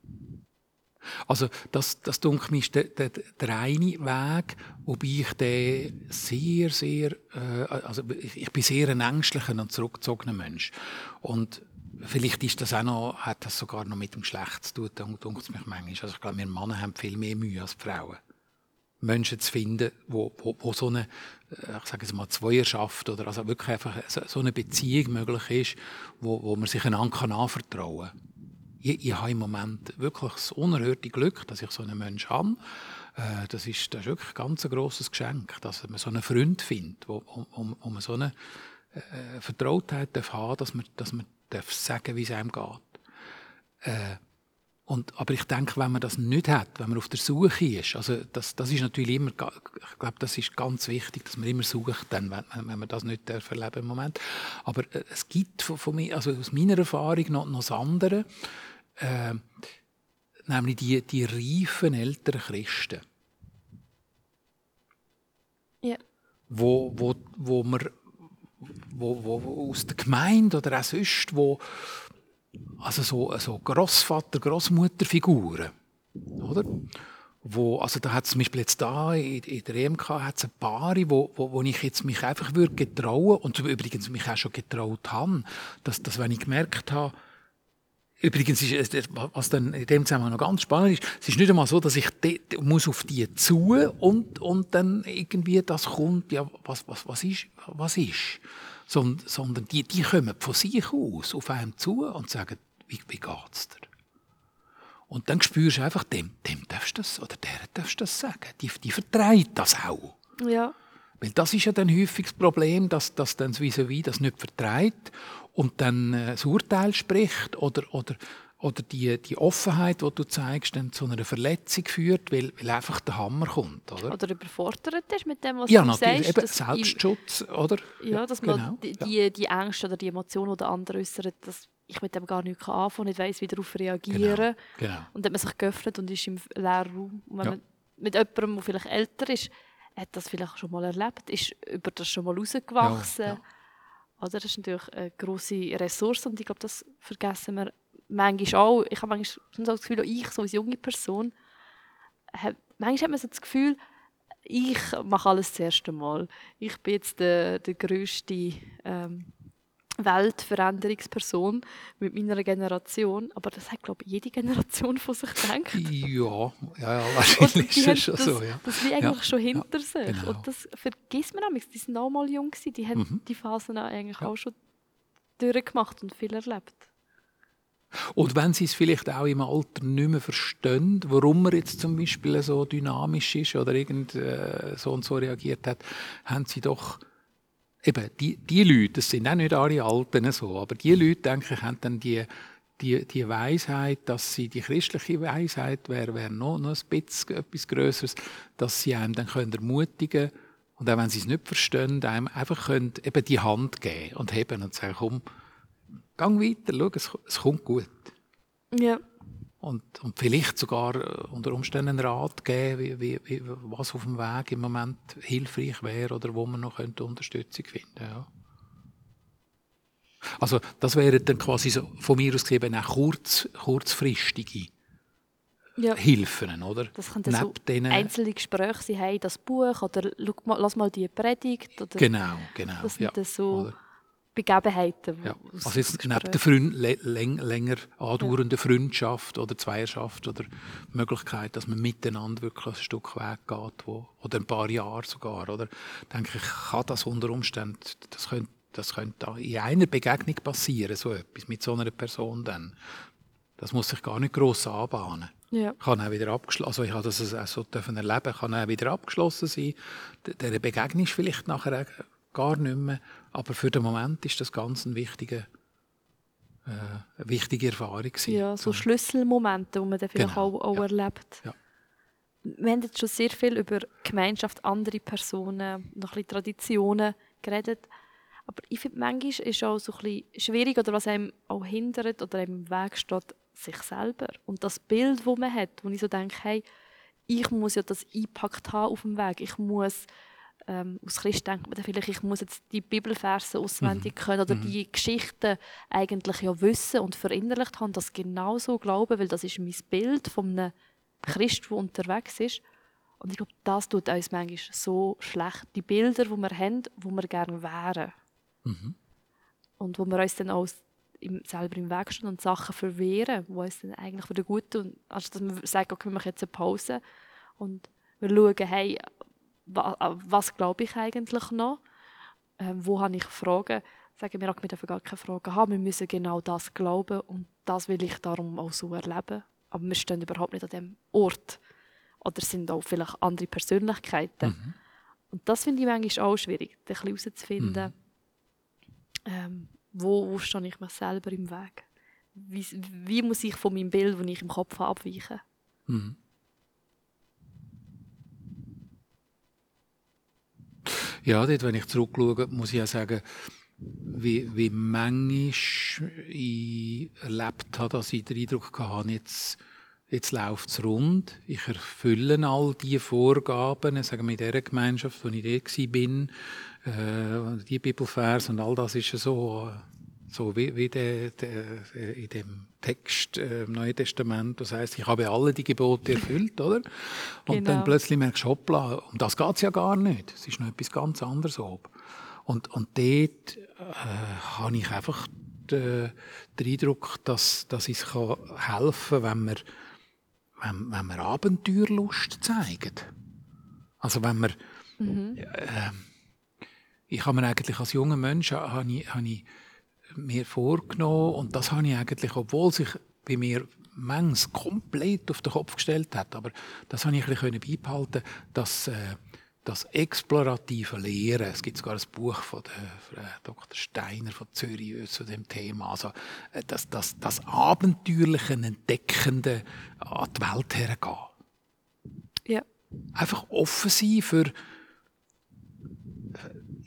Speaker 3: Also das, das ich, ist der, der, der eine Weg, wobei ich den sehr, sehr, äh, also ich, ich bin sehr ein ängstlicher und zurückgezogener Mensch. Und Vielleicht ist das auch noch, hat das sogar noch mit dem Geschlecht zu tun, denkt mich manchmal. Also ich glaube, wir Männer haben viel mehr Mühe als Frauen. Menschen zu finden, wo, wo, wo so eine, äh, ich sage jetzt mal, Zweierschaft oder also wirklich einfach so eine Beziehung möglich ist, wo, wo man sich einander anvertrauen kann. Ich, ich habe im Moment wirklich das unerhörte Glück, dass ich so einen Menschen habe. Äh, das, ist, das ist wirklich ein ganz grosses Geschenk, dass man so einen Freund findet, wo, wo, wo man so eine äh, Vertrautheit darf haben dass man, dass man darf sagen wie es einem geht. Äh, und, aber ich denke, wenn man das nicht hat, wenn man auf der Suche ist, also das, das ist natürlich immer, ich glaube, das ist ganz wichtig, dass man immer sucht, dann, wenn, wenn man das nicht darf erleben im Moment. Aber äh, es gibt von, von mir, also aus meiner Erfahrung noch, noch das andere, äh, nämlich die, die reifen älteren Christen.
Speaker 2: Ja.
Speaker 3: Wo, wo, wo man wo, wo, aus der Gemeinde oder auch sonst, wo, also so, so Großvater, Großmutterfiguren, oder? Wo, also da hat es zum Beispiel jetzt da in, in der EMK hat's ein paar, wo, wo, wo ich jetzt mich einfach würde getrauen und übrigens mich auch schon getraut habe, dass, dass wenn ich gemerkt habe, Übrigens ist es, was dann in dem Zusammenhang noch ganz spannend ist, es ist nicht einmal so, dass ich de, muss auf die zu und, und dann irgendwie das kommt, ja, was, was, was ist, was ist, sondern, sondern die, die kommen von sich aus auf einem zu und sagen, wie, wie geht's dir? Und dann spürst du einfach, dem, dem darfst du das, oder der darfst du das sagen. Die, die vertreibt das auch.
Speaker 2: Ja.
Speaker 3: Weil das ist ja dann häufig das Problem, dass, dass dann das vis das nicht vertreibt und dann äh, das Urteil spricht oder, oder, oder die, die Offenheit, die du zeigst, dann zu einer Verletzung führt, weil, weil einfach der Hammer kommt. Oder,
Speaker 2: oder überfordert ist mit dem, was
Speaker 3: ja,
Speaker 2: du
Speaker 3: natürlich,
Speaker 2: sagst.
Speaker 3: Eben Selbstschutz, oder?
Speaker 2: Ja, dass
Speaker 3: genau,
Speaker 2: man die,
Speaker 3: ja.
Speaker 2: die, die Ängste oder die Emotionen, die der andere äußert, dass ich mit dem gar nicht anfangen nicht weiss, wie darauf reagieren.
Speaker 3: Genau, genau.
Speaker 2: Und dann hat man sich geöffnet und ist im leeren Raum. Und wenn
Speaker 3: Ja.
Speaker 2: man mit jemandem, der vielleicht älter ist, hat das vielleicht schon mal erlebt, ist über das schon mal rausgewachsen.
Speaker 3: Ja, ja.
Speaker 2: Oder das ist natürlich eine grosse Ressource und ich glaube, das vergessen wir manchmal auch. Ich habe manchmal so das Gefühl, auch ich so als junge Person, hab, manchmal hat man so das Gefühl, ich mache alles das erste Mal. Ich bin jetzt der, der grösste ähm, Weltveränderungsperson mit meiner Generation. Aber das hat, glaube ich, jede Generation von sich gedacht.
Speaker 3: Ja, ja, ja wahrscheinlich ist es schon
Speaker 2: das,
Speaker 3: so. Ja.
Speaker 2: das wie eigentlich
Speaker 3: Ja,
Speaker 2: schon
Speaker 3: ja,
Speaker 2: hinter sich.
Speaker 3: genau.
Speaker 2: Und das vergisst man nämlich. Die sind auch mal jung gewesen. Die haben
Speaker 3: Mhm.
Speaker 2: die Phasen eigentlich
Speaker 3: Ja.
Speaker 2: auch schon durchgemacht und viel erlebt.
Speaker 3: Und wenn sie es vielleicht auch im Alter nicht mehr verstehen, warum man jetzt zum Beispiel so dynamisch ist oder irgend äh, so und so reagiert hat, haben sie doch eben die, die Leute, das sind auch nicht alle Alten so, aber die Leute, denke ich, haben dann die, die, die Weisheit, dass sie, die christliche Weisheit wäre wär noch, noch ein bisschen etwas Größeres, dass sie einem dann können ermutigen und auch wenn sie es nicht verstehen, einem einfach können eben die Hand geben und heben und sagen, komm, gang weiter, schau, es, es kommt gut.
Speaker 2: Ja.
Speaker 3: Und, und vielleicht sogar äh, unter Umständen einen Rat geben, wie, wie, wie, was auf dem Weg im Moment hilfreich wäre oder wo man noch könnte Unterstützung finden ja. Also das wären dann quasi so, von mir aus gesehen auch kurz, kurzfristige
Speaker 2: ja.
Speaker 3: Hilfen, oder?
Speaker 2: Das können so einzelne Gespräche sein, hey, das Buch oder lass mal die Predigt. Oder
Speaker 3: Genau, genau.
Speaker 2: Das sind
Speaker 3: ja.
Speaker 2: so
Speaker 3: Oder?
Speaker 2: Begebenheiten.
Speaker 3: Ja. Also jetzt neben der Freund, lä- läng, länger andauernden Freundschaft oder Zweierschaft oder Möglichkeit, dass man miteinander wirklich ein Stück Weg geht, wo, oder ein paar Jahre sogar, oder? Denke ich, kann das unter Umständen, das könnte, das könnte in einer Begegnung passieren, so etwas, mit so einer Person dann. Das muss sich gar nicht gross anbahnen.
Speaker 2: Ja.
Speaker 3: Kann auch wieder abgeschlossen, also ich habe das auch so dürfen erleben, kann auch wieder abgeschlossen sein. Der Begegnung ist vielleicht nachher gar nicht mehr, aber für den Moment ist das ganz ein wichtiger, äh, eine wichtige Erfahrung gewesen.
Speaker 2: Ja, so Schlüsselmomente, die man dann vielleicht
Speaker 3: Genau,
Speaker 2: auch, auch
Speaker 3: ja.
Speaker 2: erlebt.
Speaker 3: Ja.
Speaker 2: Wir haben jetzt schon sehr viel über Gemeinschaft, andere Personen, noch ein bisschen Traditionen geredet. Aber ich finde, manchmal ist auch so ein bisschen schwierig oder was einem auch hindert oder einem im Weg steht, sich selber. Und das Bild, das man hat, wo ich so denke, hey, ich muss ja das eingepackt haben auf dem Weg. Ich muss, ähm, als Christ denkt man dann vielleicht, ich muss jetzt die Bibelverse auswendig können oder die Geschichten eigentlich ja wissen und verinnerlicht haben, das genau so glauben, weil das ist mein Bild von einem Christ, der unterwegs ist. Und ich glaube, das tut uns manchmal so schlecht. Die Bilder, die wir haben, die wir gerne wären. Und wo wir uns dann auch im, selber im Weg stehen und Sachen verwehren, die uns dann eigentlich wieder gut tun. Also, dass man sagt, okay, wir machen jetzt eine Pause und Wir schauen, hey, wa, was glaube ich eigentlich noch? Ähm, wo habe ich Fragen? Sagen wir, wir dürfen gar keine Fragen haben. Wir müssen genau das glauben und das will ich darum auch so erleben. Aber wir stehen überhaupt nicht an dem Ort. Oder sind auch vielleicht andere Persönlichkeiten.
Speaker 3: Mhm.
Speaker 2: Und das finde ich manchmal auch schwierig, herauszufinden,
Speaker 3: Mhm.
Speaker 2: ähm, wo, wo stehe ich mir selber im Weg. Wie, wie muss ich von meinem Bild, das ich im Kopf habe, abweichen?
Speaker 3: Mhm. Ja, dort, wenn ich zurückschaue, muss ich auch sagen, wie, wie manchmal ich erlebt habe, dass ich den Eindruck hatte, jetzt, jetzt läuft es rund. Ich erfülle all diese Vorgaben, sagen wir in dieser Gemeinschaft, wo ich dort war, äh, die Bibelvers und all das ist so, so wie, wie der, der, in dem Text äh, im Neuen Testament, das heißt, ich habe alle die Gebote erfüllt, oder? Und
Speaker 2: Genau.
Speaker 3: dann plötzlich merkst du, hoppla, um das geht es ja gar nicht. Es ist noch etwas ganz anderes oben. Und, und dort äh, habe ich einfach den, den Eindruck, dass, dass es kann helfen kann, wenn wir, wenn, wenn wir Abenteuerlust zeigen. Also wenn wir... Äh, ich habe mir eigentlich als junger Mensch habe ich, habe ich mir vorgenommen und das habe ich eigentlich, obwohl sich bei mir manches komplett auf den Kopf gestellt hat, aber das habe ich ein bisschen beibehalten, dass äh, das explorative Lehren, es gibt sogar ein Buch von der, Dr. Steiner von Zürich zu dem Thema, also äh, das, das, das abenteuerliche, entdeckende an die Welt hergehen.
Speaker 2: Ja.
Speaker 3: Einfach offen sein für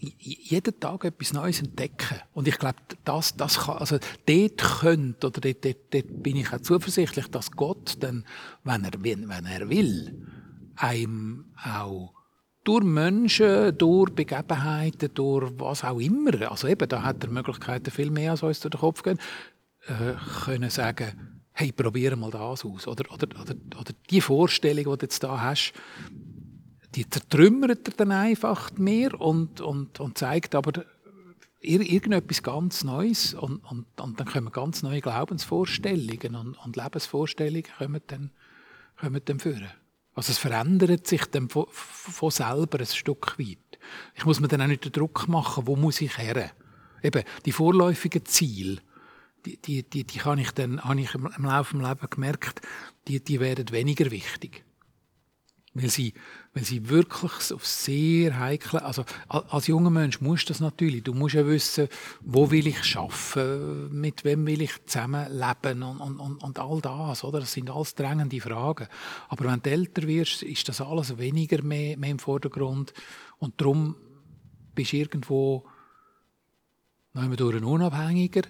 Speaker 3: jeden Tag etwas Neues entdecken. Und ich glaube, das, das kann, also dort könnte, oder dort, dort, dort bin ich auch zuversichtlich, dass Gott dann, wenn er, wenn, er will, einem auch durch Menschen, durch Begebenheiten, durch was auch immer, also eben, da hat er Möglichkeiten viel mehr als uns durch den Kopf gehen, äh, können sagen, hey, probiere mal das aus. Oder, oder, oder, oder die Vorstellung, die du jetzt da hast, die zertrümmert er dann einfach mehr und, und, und zeigt aber ir irgendetwas ganz Neues und, und, und dann kommen ganz neue Glaubensvorstellungen und, und Lebensvorstellungen kommen dann, kommen dann führen. Also es verändert sich dann von, von selber ein Stück weit. Ich muss mir dann auch nicht den Druck machen, wo muss ich her? Eben, die vorläufigen Ziele, die, die, die, die kann ich dann, habe ich im, Laufe des Lebens gemerkt, die, die werden weniger wichtig. Weil sie, weil sie wirklich auf sehr heikle, also als junger Mensch musst du das natürlich, du musst ja wissen, wo will ich arbeiten, mit wem will ich zusammenleben und, und, und, all das, oder? Das sind alles drängende Fragen. Aber wenn du älter wirst, ist das alles weniger mehr, mehr im Vordergrund und darum bist du irgendwo noch durch unabhängiger,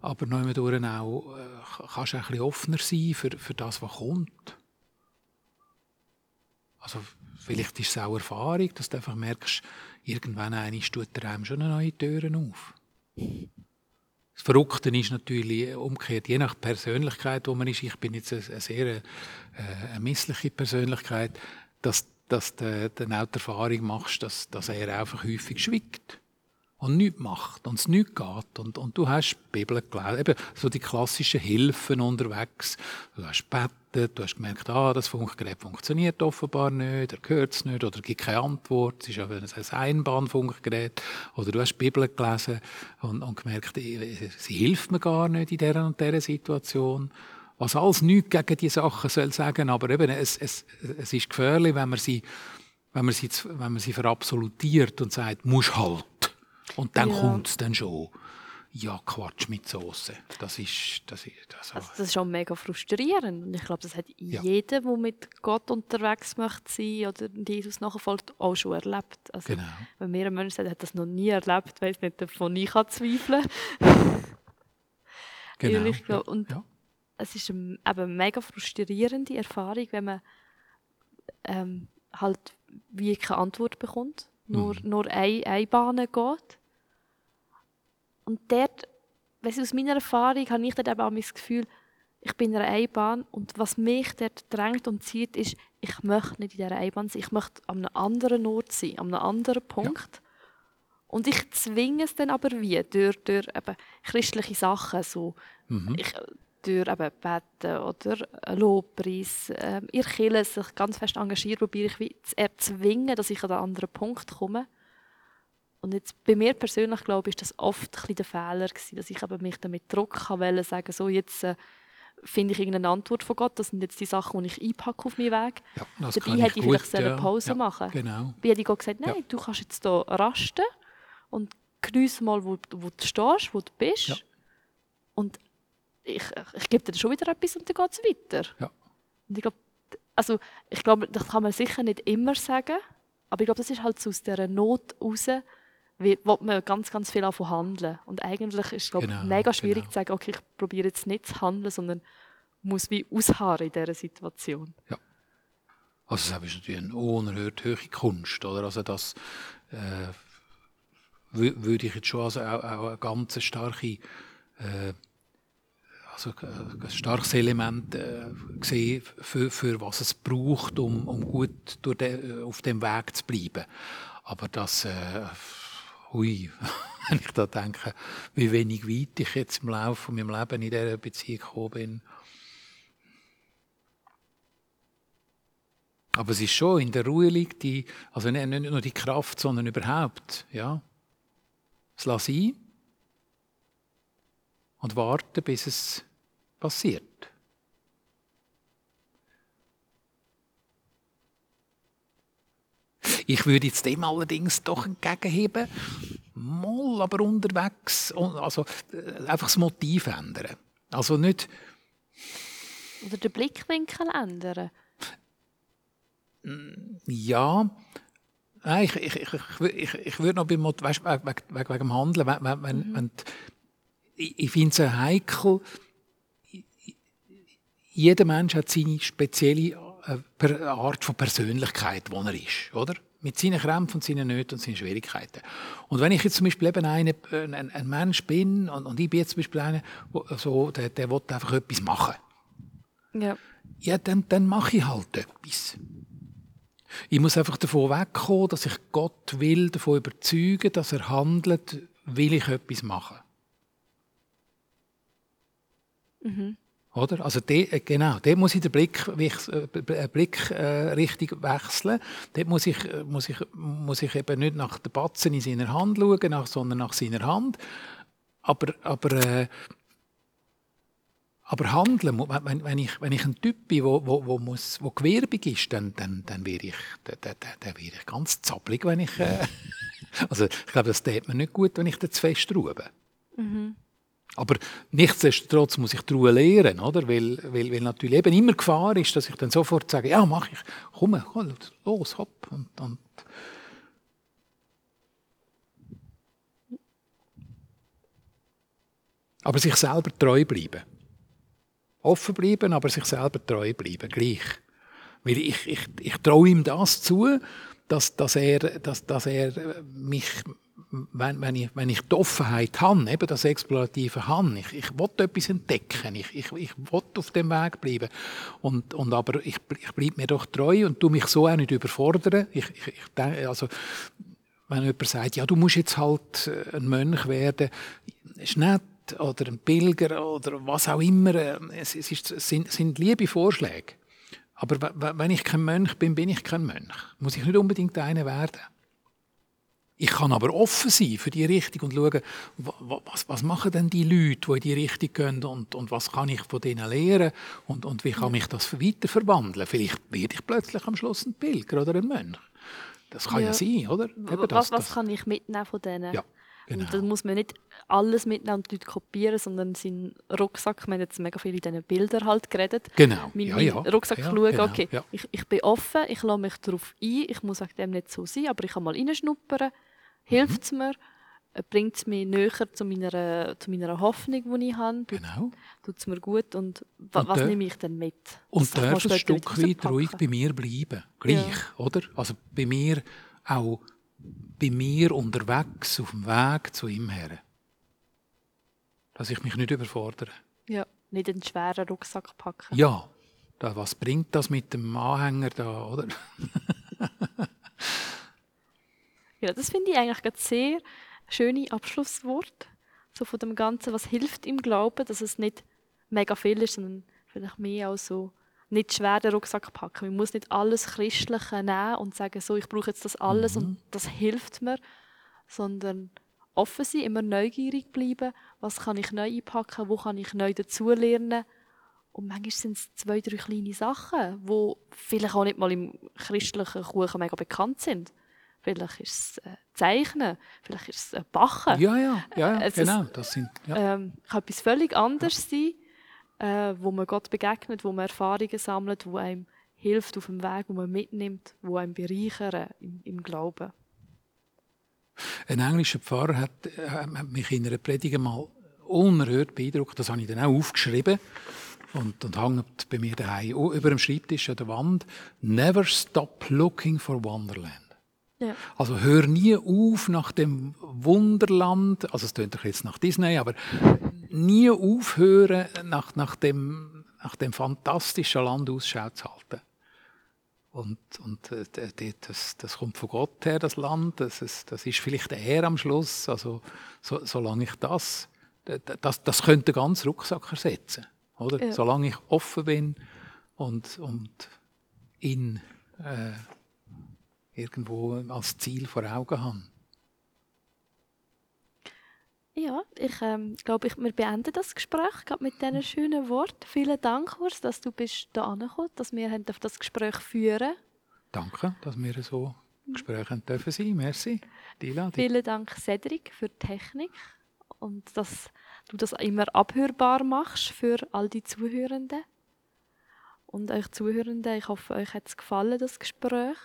Speaker 3: aber noch durch auch, äh, kannst du ein bisschen offener sein für, für das, was kommt. Also vielleicht ist es auch Erfahrung, dass du einfach merkst, irgendwann einmal tut der einem schon neue Türen auf. Das Verrückte ist natürlich umgekehrt, je nach Persönlichkeit, wo man ist, ich bin jetzt eine, eine sehr äh, eine missliche Persönlichkeit, dass, dass du dann auch die Erfahrung machst, dass, dass er einfach häufig schwiegt und nichts macht und es nichts geht. Und, und du hast die Bibel gelesen, eben so die klassischen Hilfen unterwegs. Du hast gebetet, du hast gemerkt, ah, das Funkgerät funktioniert offenbar nicht, er hört es nicht oder gibt keine Antwort, es ist aber ein Einbahnfunkgerät. Oder du hast die Bibel gelesen und, und gemerkt, sie hilft mir gar nicht in dieser und dieser Situation. Was alles nichts gegen diese Sachen soll sagen, aber eben, es, es, es ist gefährlich, wenn man sie, wenn man sie, wenn man sie verabsolutiert und sagt, muss halt. Und dann
Speaker 2: Ja.
Speaker 3: kommt es dann schon. Ja, Quatsch mit Soße. Das ist, das ist, das
Speaker 2: Also das ist schon mega frustrierend. Und ich glaube, das hat jeder, der mit Gott unterwegs möchte sein oder Jesus nachfolgt, auch schon erlebt. Also,
Speaker 3: Genau.
Speaker 2: Wenn mir ein Mensch sagt, er hat das noch nie erlebt, weiß nicht, davon ich kann zweifeln.
Speaker 3: genau.
Speaker 2: Ehrlich
Speaker 3: ja.
Speaker 2: Und
Speaker 3: ja.
Speaker 2: es ist eine, eben eine mega frustrierende Erfahrung, wenn man ähm, halt wie keine Antwort bekommt, nur,
Speaker 3: Mhm.
Speaker 2: nur eine, eine Bahn geht. Und dort, weißt aus meiner Erfahrung habe ich dort eben auch das Gefühl, ich bin in einer Einbahn und was mich dort drängt und zieht, ist, ich möchte nicht in dieser Einbahn sein, ich möchte an einem anderen Ort sein, an einem anderen Punkt. Und ich zwinge es dann aber wie, durch, durch eben christliche Sachen, so
Speaker 3: Mhm.
Speaker 2: ich, durch eben Beten oder Lobpreis, äh, ihr Kirche sich ganz fest engagiert, probiere ich wie zu erzwingen, dass ich an einen anderen Punkt komme. Und jetzt bei mir persönlich, glaube ich, ist das oft ein bisschen der Fehler gewesen, dass ich eben mich damit Druck wollen, sagen, so jetzt äh, finde ich irgendeine Antwort von Gott, das sind jetzt die Sachen, die ich einpacke auf meinen Weg.
Speaker 3: Ja,
Speaker 2: Dabei hätte ich
Speaker 3: gut,
Speaker 2: vielleicht eine
Speaker 3: ja.
Speaker 2: Pause
Speaker 3: Ja,
Speaker 2: machen
Speaker 3: Genau.
Speaker 2: Dabei hätte ich Gott gesagt, nein, du kannst jetzt hier rasten und genieße mal, wo, wo du stehst, wo du bist.
Speaker 3: Ja.
Speaker 2: Und ich, ich gebe dir schon wieder etwas und dann geht es weiter.
Speaker 3: Ja.
Speaker 2: Und ich glaube, also, ich glaube, das kann man sicher nicht immer sagen, aber ich glaube, das ist halt so aus dieser Not raus, wo man ganz, ganz viel davon handeln. Und eigentlich ist es, glaube ich,
Speaker 3: Genau,
Speaker 2: mega schwierig
Speaker 3: genau.
Speaker 2: zu sagen, okay, ich probiere jetzt nicht zu handeln, sondern muss wie ausharren in dieser Situation.
Speaker 3: Also das ist natürlich eine unerhört hohe Kunst, oder? Also das äh, wü- würde ich jetzt schon als auch, auch eine ganz starke, äh, also äh, ein starkes Element äh, sehen, für, für was es braucht, um, um gut de, auf dem Weg zu bleiben. Aber das, äh, hui, wenn ich da denke, wie wenig weit ich jetzt im Laufe von meinem Leben in dieser Beziehung gekommen bin, Aber es ist schon, in der Ruhe liegt die, also nicht, nur die Kraft, sondern überhaupt, ja. Es lassen sein und warten, bis es passiert. Ich würde jetzt dem allerdings doch entgegenheben, mal aber unterwegs, also äh, einfach das Motiv ändern. Also nicht,
Speaker 2: Oder den Blickwinkel ändern.
Speaker 3: Ja, Nein, ich, ich, ich, ich, würde noch beim weißt, wegen, wegen, wegen wegen dem Handeln, wenn, wenn, wenn, wenn ich, ich finde es heikel, jeder Mensch hat seine spezielle äh, per- Art von Persönlichkeit, die er ist, oder? Mit seinen Krämpfen und seinen Nöten und seinen Schwierigkeiten. Und wenn ich jetzt zum Beispiel eben eine, ein, ein, ein Mensch bin und, und ich bin jetzt zum Beispiel einer, wo, so, der, der will einfach etwas machen
Speaker 2: Ja.
Speaker 3: ja, dann, dann mache ich halt etwas. Ich muss einfach davon wegkommen, dass ich Gott will, davon überzeugen, dass er handelt, will ich etwas machen. Oder? Also de, äh, genau, dort muss ich den Blick, wich- äh, äh, wechseln. Dort muss ich, äh, muss, ich, muss ich eben nicht nach den Batzen in seiner Hand schauen, nach, sondern nach seiner Hand. Aber, aber äh, aber handeln, wenn, wenn, ich, wenn ich ein Typ bin, wo, wo, wo, muss, wo gewehrbig ist, dann, dann, dann wäre ich, dann, ich ganz zappelig, wenn ich... Äh, also ich glaube, das tut mir nicht gut, wenn ich da zu fest ruhe. Aber nichtsdestotrotz muss ich die Ruhe lernen, oder? Weil, weil, weil natürlich eben immer Gefahr ist, dass ich dann sofort sage, ja, mach ich, komm, komm los, hopp. Und, und aber sich selber treu bleiben. Offen bleiben, aber sich selber treu bleiben, gleich. Weil ich, ich, ich traue ihm das zu, dass, dass, er, dass, dass er mich, wenn, wenn, ich, wenn ich die Offenheit habe, eben das Explorative habe, ich, ich will etwas entdecken, ich, ich, ich will auf dem Weg bleiben. Und, und aber ich, ich bleibe mir doch treu und tu mich so auch nicht überfordern. Ich, ich, ich denke, also, wenn jemand sagt, ja, du musst jetzt halt äh, ein Mönch werden, ist nett, oder ein Pilger oder was auch immer, äh, es, es, ist, es sind, sind liebe Vorschläge. Aber we- we- wenn ich kein Mönch bin, bin ich kein Mönch. Muss ich nicht unbedingt einer werden. Ich kann aber offen sein für die Richtung und schauen, wa- wa- was, was machen denn die Leute, die in die Richtung gehen und, und was kann ich von denen lernen und, und wie kann mich das weiter verwandeln. Vielleicht werde ich plötzlich am Schluss ein Pilger oder ein Mönch. Das kann ja,
Speaker 2: Ja.
Speaker 3: sein, oder? Eben
Speaker 2: was,
Speaker 3: das-
Speaker 2: was kann ich mitnehmen von denen?
Speaker 3: Ja, genau.
Speaker 2: Und dann muss man nicht alles mitnehmen und die Leute kopieren, sondern seinen Rucksack, wir haben jetzt mega viel in diesen Bildern halt geredet,
Speaker 3: Genau.
Speaker 2: meinen
Speaker 3: ja, ja.
Speaker 2: Rucksack
Speaker 3: ja,
Speaker 2: schauen,
Speaker 3: genau,
Speaker 2: okay,
Speaker 3: Ja.
Speaker 2: ich, ich bin offen, ich lasse mich darauf ein, ich muss wegen dem nicht so sein, aber ich kann mal reinschnuppern, hilft es mir, bringt es mich näher zu meiner, zu meiner Hoffnung, die ich habe,
Speaker 3: Genau.
Speaker 2: tut es mir gut und,
Speaker 3: Und
Speaker 2: was nehme ich denn mit?
Speaker 3: Und darf ein Stück weit ruhig bei mir bleiben. Gleich, oder? Also bei mir auch bei mir unterwegs auf dem Weg zu ihm her. Dass ich mich nicht überfordere.
Speaker 2: Ja, nicht einen schweren Rucksack packen.
Speaker 3: Ja, da, was bringt das mit dem Anhänger da, oder?
Speaker 2: Ja, das finde ich eigentlich gerade sehr schöne Abschlusswort. So von dem Ganzen, was hilft im Glauben, dass es nicht mega viel ist, sondern vielleicht mehr auch so nicht schwer den Rucksack packen. Man muss nicht alles Christliche nehmen und sagen, so, ich brauche jetzt das alles
Speaker 3: Mhm.
Speaker 2: und das hilft mir, sondern offen sein, immer neugierig bleiben, was kann ich neu einpacken, wo kann ich neu dazulernen. Und manchmal sind es zwei, drei kleine Sachen, die vielleicht auch nicht mal im christlichen Kuchen mega bekannt sind. Vielleicht ist es äh, Zeichnen, vielleicht ist es äh, Backen.
Speaker 3: Ja, ja, ja, ja
Speaker 2: Es
Speaker 3: genau. Das sind, ja.
Speaker 2: Ähm, kann etwas völlig anderes sein, äh, wo man Gott begegnet, wo man Erfahrungen sammelt, wo einem hilft auf dem Weg, wo man mitnimmt, wo einem bereichern im, im Glauben.
Speaker 3: Ein englischer Pfarrer hat, äh, hat mich in einer Predigt mal unerhört beeindruckt. Das habe ich dann auch aufgeschrieben und, und hängt bei mir daheim über dem Schreibtisch an der Wand. Never stop looking for Wonderland.
Speaker 2: Ja.
Speaker 3: Also hör nie auf nach dem Wunderland, also es doch jetzt nach Disney, aber nie aufhören nach, nach, dem, nach dem fantastischen Land Ausschau zu halten. Und, und äh, das, das kommt von Gott her, das Land, das ist, das ist vielleicht er am Schluss, also so, solange ich das, das, das könnte den ganzen Rucksack ersetzen, oder?
Speaker 2: Ja.
Speaker 3: Solange ich offen bin und, und ihn äh, irgendwo als Ziel vor Augen habe.
Speaker 2: Ja, ich ähm, glaube, ich, wir beenden das Gespräch gerade mit diesen schönen Worten. Vielen Dank, Urs, dass du bist da angekommen, dass wir haben das Gespräch führen.
Speaker 3: Danke, dass wir so Gespräche dürfen sein. Merci, die Einladung.
Speaker 2: Vielen Dank, Cedric, für die Technik und dass du das immer abhörbar machst für all die Zuhörenden. Und euch Zuhörenden, ich hoffe, euch hat es gefallen, das Gespräch.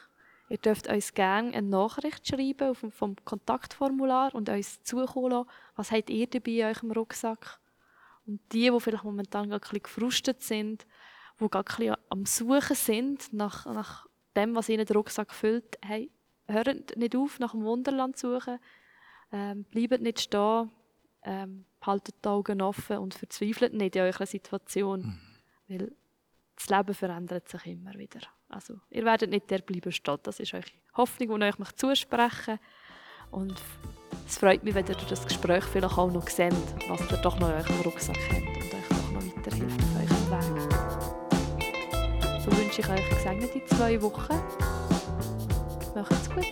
Speaker 2: Ihr dürft uns gerne eine Nachricht schreiben auf dem, vom Kontaktformular und uns zukommen lassen. Was habt ihr dabei in eurem Rucksack? Und die, die vielleicht momentan gerade ein bisschen gefrustet sind, die gerade ein bisschen am Suchen sind nach, nach dem, was ihnen der Rucksack füllt, hey, hört nicht auf, nach dem Wunderland zu suchen. Ähm, bleibt nicht stehen, ähm, haltet die Augen offen und verzweifelt nicht in eurer Situation. Weil das Leben verändert sich immer wieder. Also, ihr werdet nicht der bleiben stehen. Das ist eure Hoffnung, die ich euch zusprechen. Und es freut mich, wenn ihr durch das Gespräch vielleicht auch noch seht, was ihr doch noch in eurem Rucksack habt und euch doch noch weiterhilft auf eurem Weg. So wünsche ich euch gesegnete zwei Wochen. Macht's gut.